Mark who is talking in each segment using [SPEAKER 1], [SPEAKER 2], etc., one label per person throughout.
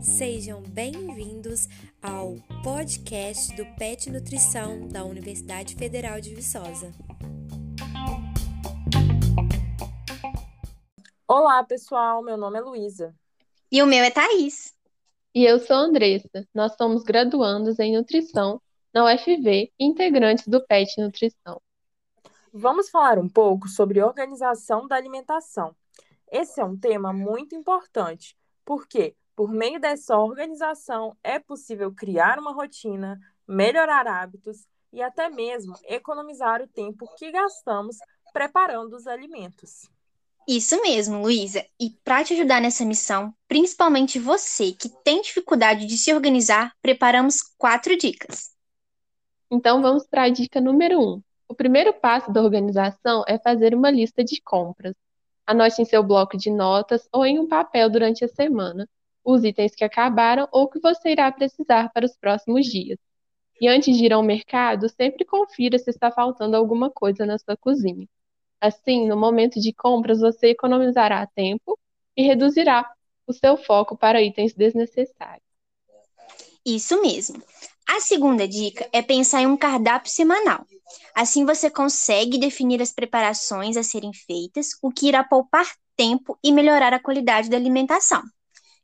[SPEAKER 1] Sejam bem-vindos ao podcast do PET Nutrição da Universidade Federal de Viçosa.
[SPEAKER 2] Olá, pessoal. Meu nome é Luísa.
[SPEAKER 3] E o meu é Thaís.
[SPEAKER 4] E eu sou Andressa. Nós somos graduandos em nutrição na UFV integrantes do PET Nutrição.
[SPEAKER 2] Vamos falar um pouco sobre organização da alimentação. Esse é um tema muito importante, porque por meio dessa organização é possível criar uma rotina, melhorar hábitos e até mesmo economizar o tempo que gastamos preparando os alimentos.
[SPEAKER 3] Isso mesmo, Luísa. E para te ajudar nessa missão, principalmente você que tem dificuldade de se organizar, preparamos quatro dicas.
[SPEAKER 4] Então vamos para a dica número um. O primeiro passo da organização é fazer uma lista de compras. Anote em seu bloco de notas ou em um papel durante a semana os itens que acabaram ou que você irá precisar para os próximos dias. E antes de ir ao mercado, sempre confira se está faltando alguma coisa na sua cozinha. Assim, no momento de compras, você economizará tempo e reduzirá o seu foco para itens desnecessários.
[SPEAKER 3] Isso mesmo. A segunda dica é pensar em um cardápio semanal. Assim você consegue definir as preparações a serem feitas, o que irá poupar tempo e melhorar a qualidade da alimentação.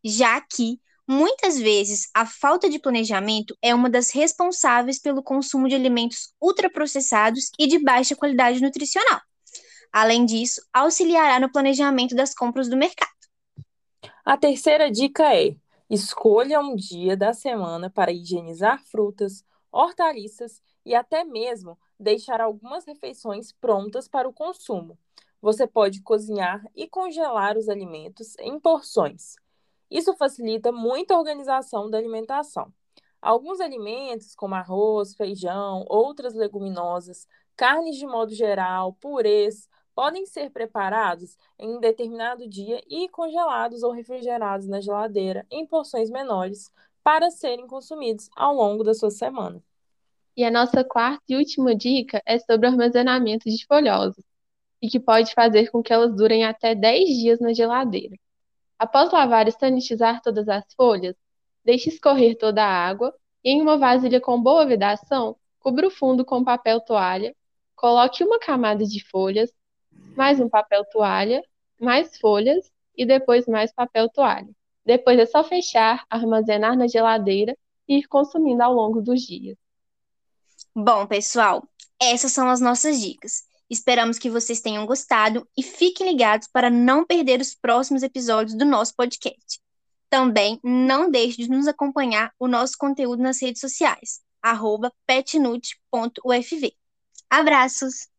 [SPEAKER 3] Já que, muitas vezes, a falta de planejamento é uma das responsáveis pelo consumo de alimentos ultraprocessados e de baixa qualidade nutricional. Além disso, auxiliará no planejamento das compras do mercado.
[SPEAKER 2] A terceira dica é: escolha um dia da semana para higienizar frutas, hortaliças e até mesmo deixar algumas refeições prontas para o consumo. Você pode cozinhar e congelar os alimentos em porções. Isso facilita muito a organização da alimentação. Alguns alimentos, como arroz, feijão, outras leguminosas, carnes de modo geral, purês, podem ser preparados em um determinado dia e congelados ou refrigerados na geladeira em porções menores para serem consumidos ao longo da sua semana.
[SPEAKER 4] E a nossa quarta e última dica é sobre o armazenamento de folhosas, e que pode fazer com que elas durem até 10 dias na geladeira. Após lavar e sanitizar todas as folhas, deixe escorrer toda a água e em uma vasilha com boa vedação, cubra o fundo com papel toalha, coloque uma camada de folhas, mais um papel toalha, mais folhas e depois mais papel toalha. Depois é só fechar, armazenar na geladeira e ir consumindo ao longo dos dias.
[SPEAKER 3] Bom, pessoal, essas são as nossas dicas. Esperamos que vocês tenham gostado e fiquem ligados para não perder os próximos episódios do nosso podcast. Também não deixe de nos acompanhar o nosso conteúdo nas redes sociais, petnut.ufv. Abraços!